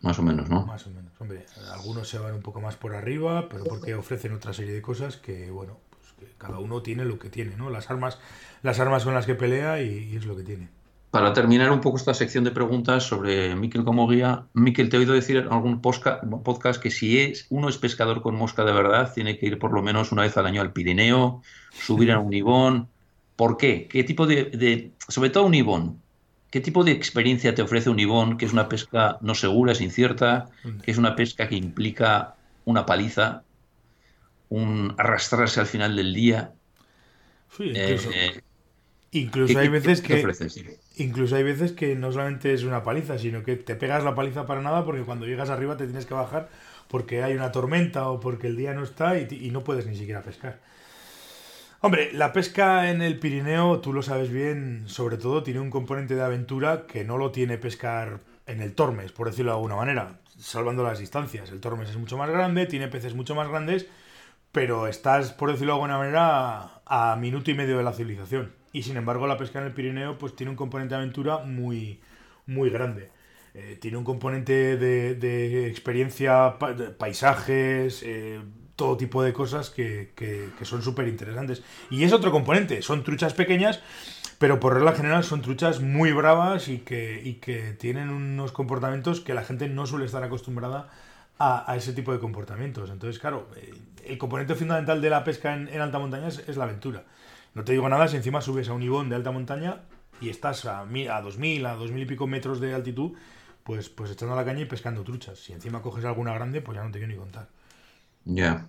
más o menos, ¿no? más o menos. Hombre, algunos se van un poco más por arriba, pero porque ofrecen otra serie de cosas que, bueno, pues que cada uno tiene lo que tiene, ¿no? Las armas, las armas con las que pelea y, y es lo que tiene. Para terminar un poco esta sección de preguntas sobre Miquel como guía, Miquel, te he oído decir en algún podcast que si es, uno es pescador con mosca de verdad, tiene que ir por lo menos una vez al año al Pirineo, subir a un ibón. ¿Por qué? ¿Qué tipo de, de- sobre todo un ibón, qué tipo de experiencia te ofrece un ibón, que es una pesca no segura, es incierta, que es una pesca que implica una paliza, un arrastrarse al final del día? Sí, incluso, Eh, incluso ¿qué- hay veces que incluso hay veces que no solamente es una paliza, sino que te pegas la paliza para nada porque cuando llegas arriba te tienes que bajar porque hay una tormenta o porque el día no está y no puedes ni siquiera pescar. Hombre, la pesca en el Pirineo, tú lo sabes bien, sobre todo tiene un componente de aventura que no lo tiene pescar en el Tormes, por decirlo de alguna manera, salvando las distancias. El Tormes es mucho más grande, tiene peces mucho más grandes, pero estás, por decirlo de alguna manera, a minuto y medio de la civilización. Y sin embargo, la pesca en el Pirineo pues tiene un componente de aventura muy, muy grande. Eh, tiene un componente de, experiencia, pa- de paisajes, eh, todo tipo de cosas que, que- son súper interesantes. Y es otro componente, son truchas pequeñas, pero por regla general son truchas muy bravas y que, y que tienen unos comportamientos que la gente no suele estar acostumbrada a, ese tipo de comportamientos. Entonces, claro, eh, el componente fundamental de la pesca en, alta montaña es, la aventura. No te digo nada si encima subes a un ibón de alta montaña y estás a, mi- a 2000, a 2000 y pico metros de altitud, pues, pues echando la caña y pescando truchas. Si encima coges alguna grande, pues ya no te quiero ni contar. Ya.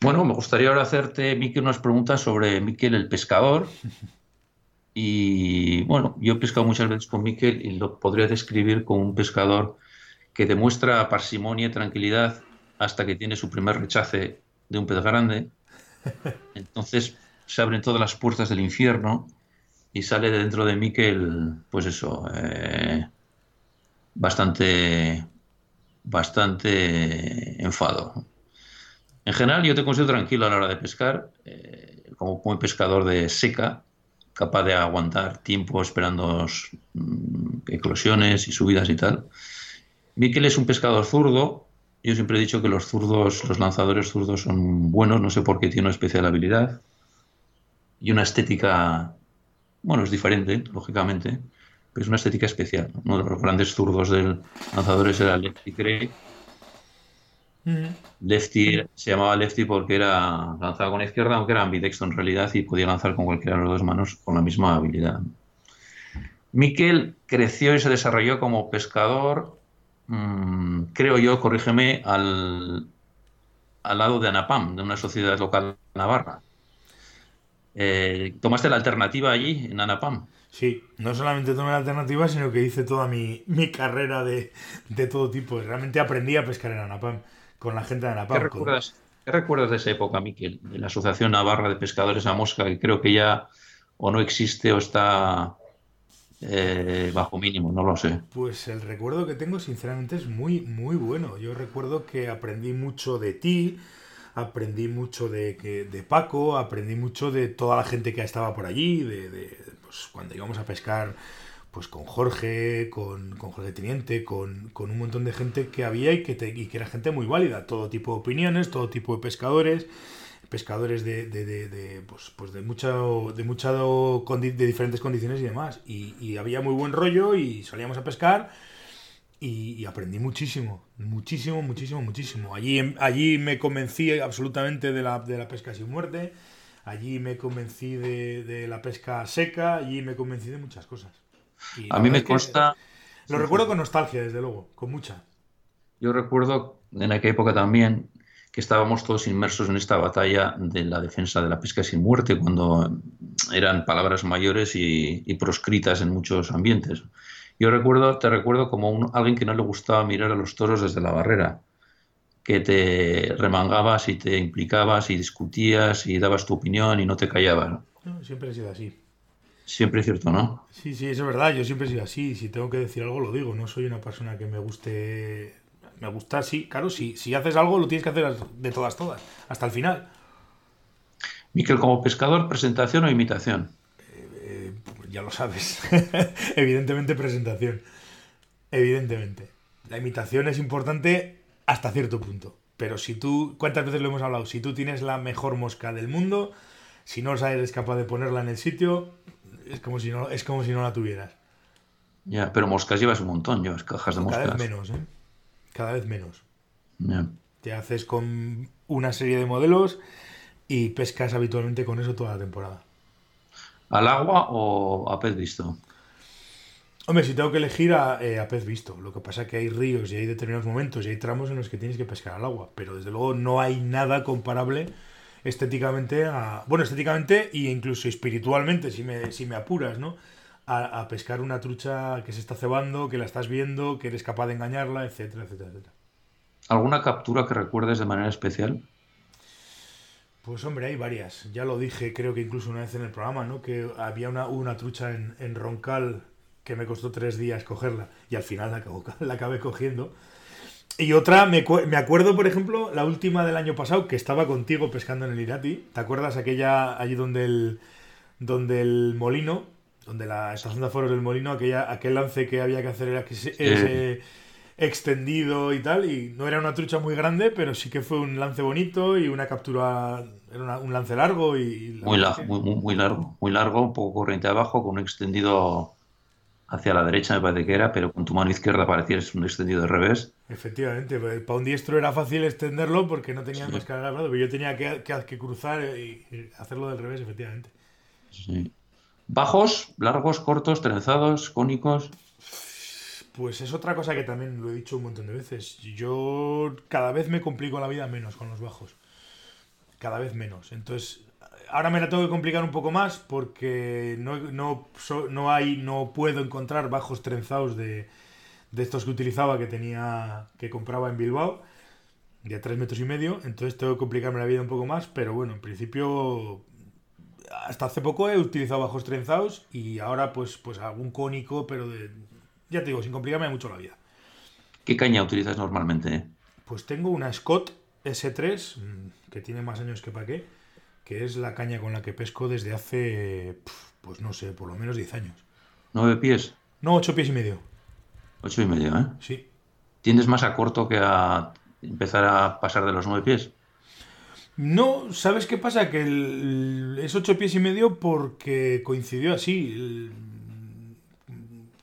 Bueno, me gustaría ahora hacerte, Miquel, unas preguntas sobre Miquel el pescador. Y bueno, yo he pescado muchas veces con Miquel y lo podría describir como un pescador que demuestra parsimonia y tranquilidad hasta que tiene su primer rechace de un pez grande. Entonces se abren todas las puertas del infierno y sale de dentro de Miquel, pues eso, eh, bastante, bastante enfado. En general, yo te considero tranquilo a la hora de pescar, eh, como buen pescador de seca, capaz de aguantar tiempo esperando mm, eclosiones y subidas y tal. Miquel es un pescador zurdo. Yo siempre he dicho que los zurdos, los lanzadores zurdos son buenos, no sé por qué tiene una especial habilidad y una estética, bueno, es diferente, lógicamente, pero es una estética especial. Uno de los grandes zurdos del lanzadores era Lefty Gray. Lefty se llamaba Lefty porque era lanzaba con la izquierda, aunque era ambidextro en realidad y podía lanzar con cualquiera de las dos manos con la misma habilidad. Miquel creció y se desarrolló como pescador, mm, creo yo, corrígeme, al, al lado de ANAPAM, de una sociedad local navarra. Eh, ¿Tomaste la alternativa allí, en ANAPAM? Sí, no solamente tomé la alternativa, sino que hice toda mi, carrera de, todo tipo. Realmente aprendí a pescar en ANAPAM, con la gente de ANAPAM. ¿Qué recuerdas, ¿qué recuerdas de esa época, Miquel? De la Asociación Navarra de Pescadores a Mosca, que creo que ya o no existe o está eh, bajo mínimo, no lo sé. Pues el recuerdo que tengo, sinceramente, es muy, muy bueno. Yo recuerdo que aprendí mucho de ti, aprendí mucho de, de Paco, aprendí mucho de toda la gente que estaba por allí, de, pues, cuando íbamos a pescar pues con Jorge, con, Jorge Teniente, con, un montón de gente que había y que, y que era gente muy válida, todo tipo de opiniones, todo tipo de pescadores pescadores de, de, de, pues, pues de mucha de de diferentes condiciones y demás. Y, había muy buen rollo y salíamos a pescar y, aprendí muchísimo muchísimo muchísimo muchísimo. Allí allí me convencí absolutamente de la, de la pesca sin muerte allí me convencí de, la pesca seca allí me convencí de muchas cosas. A mí me consta lo recuerdo con nostalgia desde luego con mucha. Yo recuerdo en aquella época también que estábamos todos inmersos en esta batalla de la defensa de la pesca sin muerte, cuando eran palabras mayores y, proscritas en muchos ambientes. Yo recuerdo, te recuerdo como alguien que no le gustaba mirar a los toros desde la barrera, que te remangabas y te implicabas y discutías y dabas tu opinión y no te callabas. siempre he sido así. Siempre es cierto, ¿no? Sí, sí, eso es verdad. Yo siempre he sido así. Si tengo que decir algo, lo digo. No soy una persona que me guste me gusta, sí, claro, si, si haces algo lo tienes que hacer de todas, todas, hasta el final. Miquel, como pescador, ¿presentación o imitación? Eh, eh, ya lo sabes. Evidentemente presentación. Evidentemente. La imitación es importante hasta cierto punto. Pero si tú, ¿cuántas veces lo hemos hablado? Si tú tienes la mejor mosca del mundo, si no eres capaz de ponerla en el sitio, es como si no, es como si no la tuvieras. Ya, pero moscas llevas un montón, llevas cajas de moscas. Cada vez menos, ¿eh? cada vez menos. Te haces con una serie de modelos y pescas habitualmente con eso toda la temporada. ¿Al agua o a pez visto? Hombre, si tengo que elegir a, eh, a, pez visto. Lo que pasa es que hay ríos y hay determinados momentos y hay tramos en los que tienes que pescar al agua. Pero desde luego no hay nada comparable estéticamente a. Bueno, estéticamente e incluso espiritualmente, si me, si me apuras, ¿no? a, pescar una trucha que se está cebando, que la estás viendo, que eres capaz de engañarla, etcétera, etcétera, etcétera. ¿Alguna captura que recuerdes de manera especial? Pues hombre, hay varias. Ya lo dije, creo que incluso una vez en el programa, ¿no? Que había una, una trucha en, en Roncal que me costó tres días cogerla y al final la, la acabé cogiendo. Y otra, me, me, acuerdo, por ejemplo, la última del año pasado, que estaba contigo pescando en el Irati. ¿Te acuerdas aquella allí donde el, donde el molino donde la estación de aforos del molino, aquella, aquel lance que había que hacer era que ese extendido y tal, y no era una trucha muy grande, pero sí que fue un lance bonito y una captura, era un lance largo y... Muy, muy, largo, muy largo, un poco corriente abajo, con un extendido hacia la derecha me parece que era, pero con tu mano izquierda parecía un extendido de revés. Efectivamente, pues, para un diestro era fácil extenderlo porque no tenía más cargar pero yo tenía que, que, que cruzar y hacerlo del revés, efectivamente. Sí. ¿Bajos, largos, cortos, trenzados, cónicos? Pues es otra cosa que también lo he dicho un montón de veces. Yo cada vez me complico la vida menos con los bajos. Cada vez menos. Entonces, ahora me la tengo que complicar un poco más porque no, no, hay, no puedo encontrar bajos trenzados de, de estos que utilizaba que tenía, que compraba en Bilbao, de 3 metros y medio. Entonces tengo que complicarme la vida un poco más, pero bueno, en principio hasta hace poco he utilizado bajos trenzados y ahora pues, pues algún cónico, pero de, ya te digo, sin complicarme mucho la vida. ¿Qué caña utilizas normalmente? Pues tengo una Scott S3, mm, que tiene más años que para qué, que es la caña con la que pesco desde hace, pues no sé, por lo menos 10 años. ¿Nueve pies? No, ocho pies y medio. Ocho y medio, ¿eh? Sí. ¿Tienes más a corto que a empezar a pasar de los nueve pies? No, ¿sabes qué pasa? Que es ocho pies y medio porque coincidió así.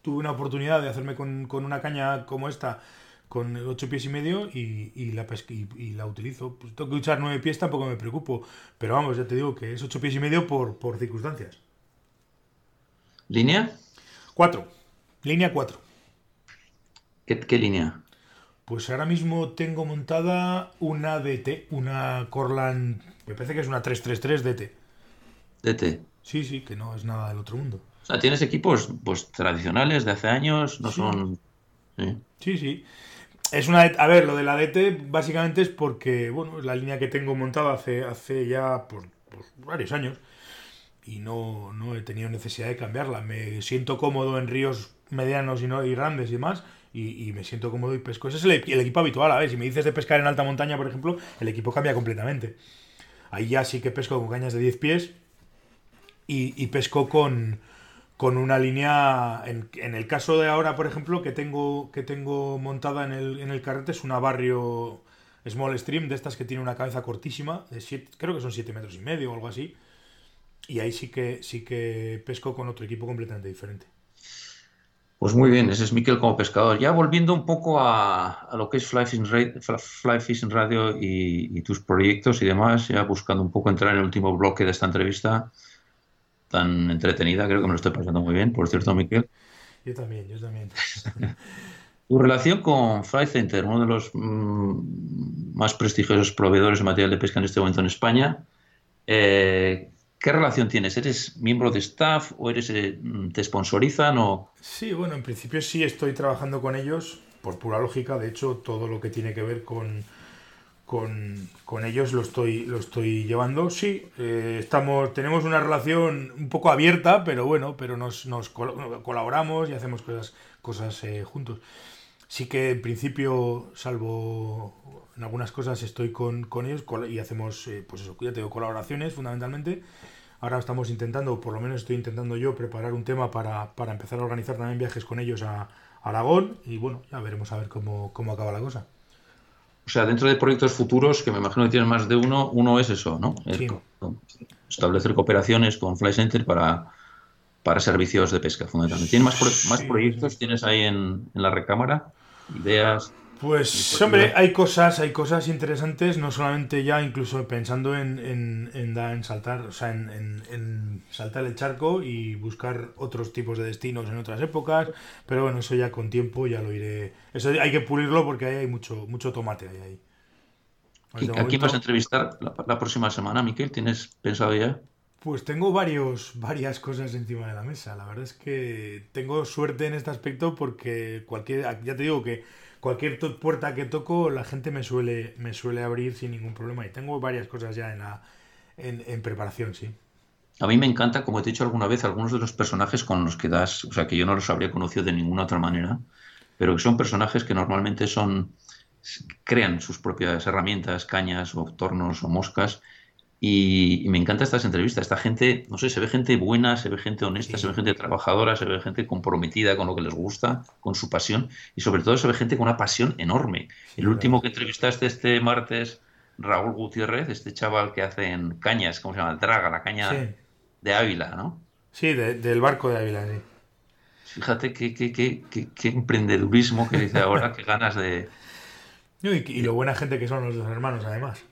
tuve una oportunidad de hacerme con, una caña como esta, con 8 pies y medio, y, la, y, la utilizo. Pues tengo que echar 9 pies, tampoco me preocupo. Pero vamos, ya te digo que es 8 pies y medio por, por circunstancias. ¿Línea? 4. Línea 4. ¿Qué, línea? Pues ahora mismo tengo montada una DT, una Corland, me parece que es una 333 DT. DT. Sí, sí, que no es nada del otro mundo. O sea, tienes equipos pues tradicionales de hace años, no son... Sí. sí, Es una... A ver, lo de la DT básicamente es porque, bueno, es la línea que tengo montada hace, hace ya varios años y no, no, he tenido necesidad de cambiarla. Me siento cómodo en ríos medianos y, no, y grandes y demás y, me siento cómodo y pesco. Ese es el, equipo habitual. A ver, si me dices de pescar en alta montaña, por ejemplo, el equipo cambia completamente. Ahí ya sí que pesco con cañas de 10 pies y, pesco con, con una línea. En, el caso de ahora, por ejemplo, que tengo, que tengo montada en el, en el carrete, es una barrio Small Stream, de estas que tiene una cabeza cortísima, de creo que son 7 metros y medio o algo así. Y ahí sí que, sí que pesco con otro equipo completamente diferente. Pues muy bien, ese es Miquel como pescador. Ya volviendo un poco a, lo que es Fly Fishing Radio, y, tus proyectos y demás, ya buscando un poco entrar en el último bloque de esta entrevista tan entretenida, creo que me lo estoy pasando muy bien, por cierto, Miquel. Yo también, yo también. tu relación con Fly Center, uno de los mm, más prestigiosos proveedores de material de pesca en este momento en España, eh, ¿Qué relación tienes? ¿Eres miembro de staff o eres eh, te sponsorizan o...? Sí, bueno, en principio sí estoy trabajando con ellos, por pura lógica. De hecho, todo lo que tiene que ver con, con, ellos lo estoy, lo estoy llevando. Sí, eh, estamos, tenemos una relación un poco abierta, pero bueno, pero nos, nos colaboramos y hacemos cosas, cosas eh, juntos. Sí que en principio, salvo en algunas cosas, estoy con, ellos y hacemos, pues eso, ya tengo colaboraciones fundamentalmente Ahora estamos intentando, por lo menos estoy intentando yo, preparar un tema para, empezar a organizar también viajes con ellos a, Aragón y bueno, ya veremos a ver cómo, acaba la cosa. O sea, dentro de proyectos futuros, que me imagino que tienen más de uno, uno es eso, ¿no? establecer cooperaciones con Fly Center para, para servicios de pesca, fundamentalmente. ¿Tienes más, más proyectos? ¿Tienes ahí en, en la recámara? ¿Ideas? Pues, hombre, hay cosas, hay cosas interesantes, no solamente ya incluso pensando en, en, en, saltar, o sea, en, saltar el charco y buscar otros tipos de destinos en otras épocas, pero bueno, eso ya con tiempo ya lo iré. Eso hay que pulirlo porque ahí hay mucho, mucho tomate ahí. ¿A quién vas a entrevistar la, próxima semana, Miquel? ¿Tienes pensado ya? Pues tengo varios, varias cosas encima de la mesa. La verdad es que tengo suerte en este aspecto porque cualquier, ya te digo que cualquier puerta que toco la gente me suele, me suele abrir sin ningún problema y tengo varias cosas ya en, la, en, preparación, sí. A mí me encanta, como he dicho alguna vez, algunos de los personajes con los que das, o sea, que yo no los habría conocido de ninguna otra manera, pero que son personajes que normalmente son crean sus propias herramientas, cañas o tornos o moscas y, me encanta estas entrevistas. Esta gente, no sé, se ve gente buena, se ve gente honesta, se ve gente trabajadora, se ve gente comprometida con lo que les gusta, con su pasión y sobre todo se ve gente con una pasión enorme. El último que entrevistaste este martes, Raúl Gutiérrez, este chaval que hace en cañas, ¿cómo se llama? Draga, la caña de Ávila, ¿no? Sí, del barco de Ávila, sí. Fíjate qué, qué, qué, qué, emprendedurismo que dice ahora, qué ganas de... y lo buena gente que son los dos hermanos, además.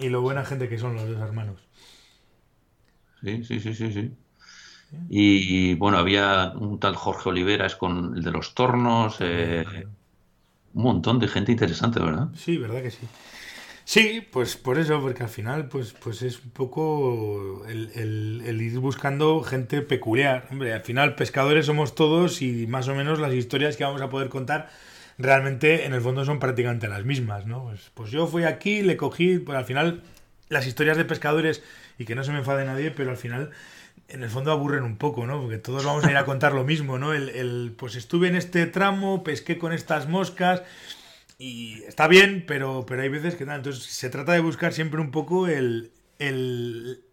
Y lo buena gente que son los dos hermanos. Sí, sí, sí, sí, sí. Y bueno, había un tal Jorge Oliveras con el de los tornos, eh, un montón de gente interesante, ¿verdad? Sí, verdad que sí. Sí, pues por eso, porque al final pues, pues es un poco el, el, ir buscando gente peculiar. Hombre, al final pescadores somos todos y más o menos las historias que vamos a poder contar realmente en el fondo son prácticamente las mismas, ¿no? Pues, pues, yo fui aquí, le cogí, pues al final las historias de pescadores, y que no se me enfade nadie, pero al final en el fondo aburren un poco, ¿no? Porque todos vamos a ir a contar lo mismo, ¿no? El, pues estuve en este tramo, pesqué con estas moscas y está bien, pero, pero hay veces que nada. Entonces se trata de buscar siempre un poco el, el,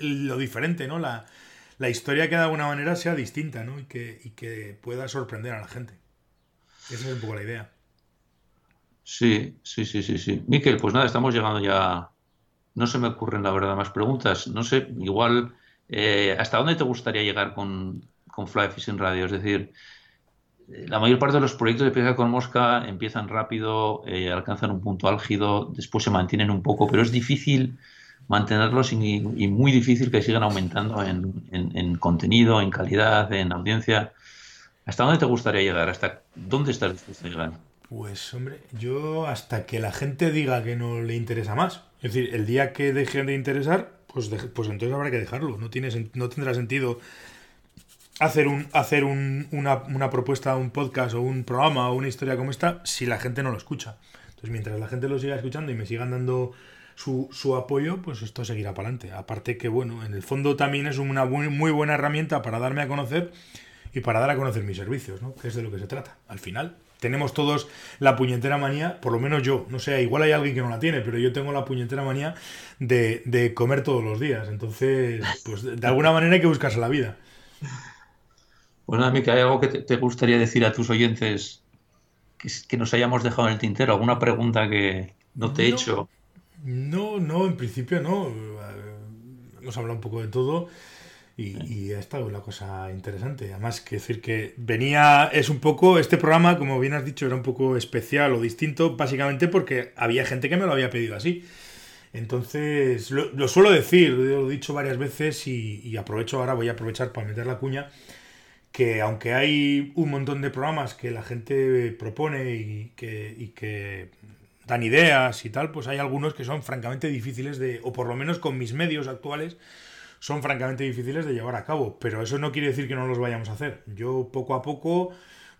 lo diferente, ¿no? La, la, historia que de alguna manera sea distinta, ¿no? Y que, y que pueda sorprender a la gente. Es un poco la idea. Sí, sí, sí, sí, sí. Miquel, pues nada, estamos llegando ya. No se me ocurren, la verdad, más preguntas. No sé, igual, eh, ¿hasta dónde te gustaría llegar con, con Fly Fishing Radio. Es decir, la mayor parte de los proyectos de pesca con mosca empiezan rápido, eh, alcanzan un punto álgido, después se mantienen un poco, pero es difícil mantenerlos y, muy difícil que sigan aumentando en, contenido, en calidad, en audiencia. ¿Hasta dónde te gustaría llegar? ¿Hasta dónde estás dispuesto a llegar? Pues hombre, yo hasta que la gente diga que no le interesa más. Es decir, el día que deje de interesar, pues, pues entonces habrá que dejarlo. No, tiene, no tendrá sentido hacer, un, hacer una, propuesta, un podcast o un programa o una historia como esta si la gente no lo escucha. Entonces, mientras la gente lo siga escuchando y me sigan dando su, su apoyo, pues esto seguirá para adelante. Aparte que, bueno, en el fondo también es una muy buena herramienta para darme a conocer y para dar a conocer mis servicios, ¿no? Que es de lo que se trata, al final tenemos todos la puñetera manía, por lo menos yo, no sé, igual hay alguien que no la tiene, pero yo tengo la puñetera manía de, comer todos los días. Entonces, pues de alguna manera hay que buscarse la vida. Bueno, a mí que hay algo que te, gustaría decir a tus oyentes que, nos hayamos dejado en el tintero, alguna pregunta que no te he hecho. No, no, en principio no. Hemos hablado un poco de todo. Y, ha estado una cosa interesante. Además, que decir que venía, es un poco, este programa, como bien has dicho, era un poco especial o distinto, básicamente porque había gente que me lo había pedido así. Entonces, lo, suelo decir, lo he dicho varias veces y, aprovecho ahora, voy a aprovechar para meter la cuña, que aunque hay un montón de programas que la gente propone y que, y que dan ideas y tal, pues hay algunos que son francamente difíciles de, o por lo menos con mis medios actuales, son francamente difíciles de llevar a cabo, pero eso no quiere decir que no los vayamos a hacer. Yo poco a poco,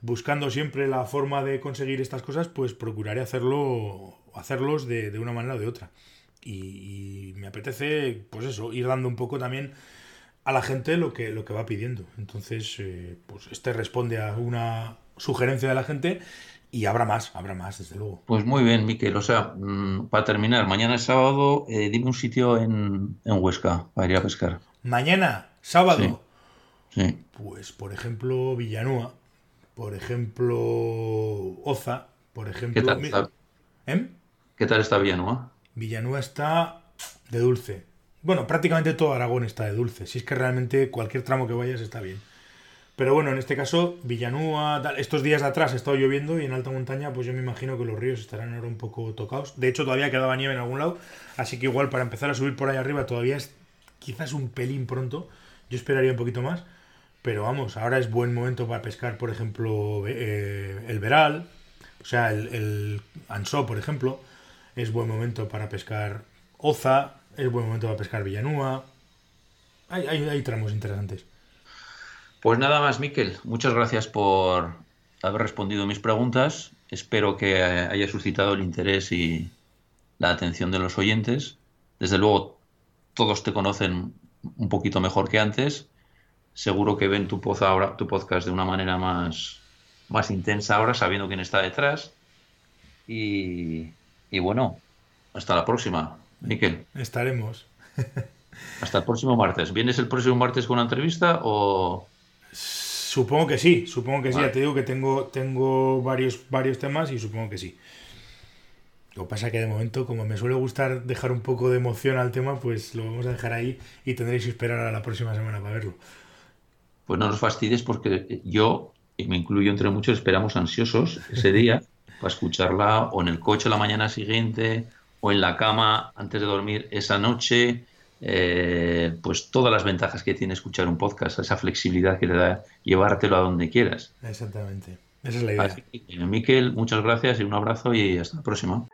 buscando siempre la forma de conseguir estas cosas, pues procuraré hacerlo, hacerlos de, una manera o de otra. Y, me apetece, pues eso, ir dando un poco también a la gente lo que, lo que va pidiendo. Entonces, eh, pues este responde a una sugerencia de la gente y habrá más, habrá más, desde luego. Pues muy bien, Miquel. O sea, mm, para terminar, mañana es sábado, eh, dime un sitio en, Huesca para ir a pescar. Mañana, sábado. Sí. Pues, por ejemplo, Villanúa, por ejemplo, Oza, por ejemplo. ¿Qué tal está, ¿Eh? ¿Qué tal está Villanúa? Villanúa está de dulce. Bueno, prácticamente todo Aragón está de dulce. Si es que realmente cualquier tramo que vayas está bien. Pero bueno, en este caso, Villanúa, estos días de atrás ha estado lloviendo y en alta montaña, pues yo me imagino que los ríos estarán ahora un poco tocados. De hecho, todavía quedaba nieve en algún lado, así que igual para empezar a subir por ahí arriba todavía es quizás un pelín pronto. Yo esperaría un poquito más, pero vamos, ahora es buen momento para pescar, por ejemplo, eh, el veral, o sea, el, el ansó, por ejemplo, es buen momento para pescar oza, es buen momento para pescar Villanúa. Hay, tramos interesantes. Pues nada más, Miquel. Muchas gracias por haber respondido mis preguntas. Espero que haya suscitado el interés y la atención de los oyentes. Desde luego, todos te conocen un poquito mejor que antes. Seguro que ven tu, ahora, tu podcast de una manera más, más intensa ahora, sabiendo quién está detrás. Y, y bueno, hasta la próxima, Miquel. Estaremos. hasta el próximo martes. ¿Vienes el próximo martes con una entrevista o...? Supongo que sí, supongo que sí. Ya te digo que tengo, tengo varios, varios temas y supongo que sí. Lo que pasa es que de momento, como me suele gustar dejar un poco de emoción al tema, pues lo vamos a dejar ahí y tendréis que esperar a la próxima semana para verlo. Pues no nos fastidies porque yo, y me incluyo entre muchos, esperamos ansiosos ese día para escucharla o en el coche la mañana siguiente o en la cama antes de dormir esa noche eh, pues todas las ventajas que tiene escuchar un podcast, esa flexibilidad que te da llevártelo a donde quieras. Exactamente, esa es la idea. Eh, Miquel, muchas gracias y un abrazo y hasta la próxima.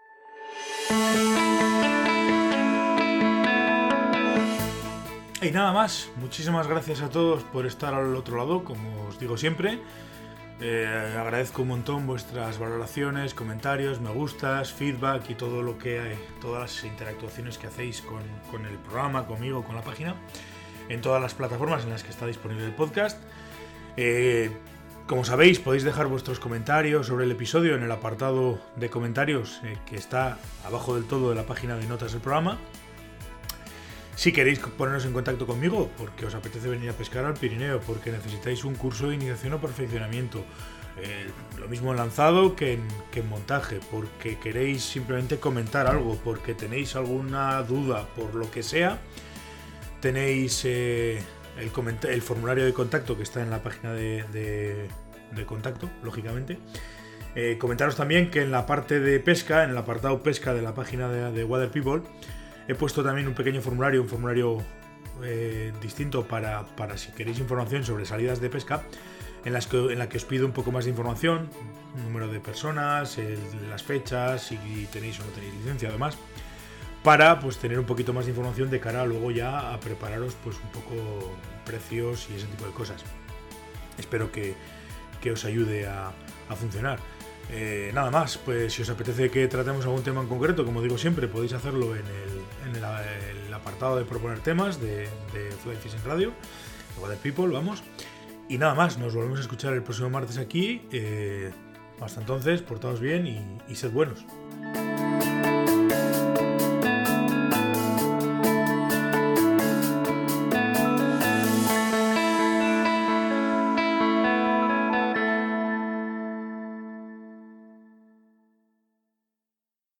Y nada más, muchísimas gracias a todos por estar al otro lado, como os digo siempre. Eh, agradezco un montón vuestras valoraciones, comentarios, me gustas, feedback y todo lo que hay, todas las interactuaciones que hacéis con, el programa, conmigo, con la página, en todas las plataformas en las que está disponible el podcast. Eh, como sabéis, podéis dejar vuestros comentarios sobre el episodio en el apartado de comentarios eh, que está abajo del todo de la página de notas del programa. Si queréis poneros en contacto conmigo porque os apetece venir a pescar al Pirineo, porque necesitáis un curso de iniciación o perfeccionamiento, eh, lo mismo en lanzado que en, montaje, porque queréis simplemente comentar algo, porque tenéis alguna duda, por lo que sea, tenéis eh, el, formulario de contacto que está en la página de, contacto, lógicamente. Eh, comentaros también que en la parte de pesca, en el apartado pesca de la página de, Water People, he puesto también un pequeño formulario, un formulario eh, distinto para, para, si queréis información sobre salidas de pesca, en, las que, en la que os pido un poco más de información, número de personas, las fechas, si tenéis o no tenéis licencia además para pues tener un poquito más de información de cara luego ya a prepararos pues un poco precios y ese tipo de cosas. Espero que, os ayude a, funcionar. Eh, nada más, pues si os apetece que tratemos algún tema en concreto, como digo siempre, podéis hacerlo en el, apartado de proponer temas de, de Fly Fishing Radio, de Water People, vamos. Y nada más, nos volvemos a escuchar el próximo martes aquí. Eh, hasta entonces, portaos bien y sed buenos.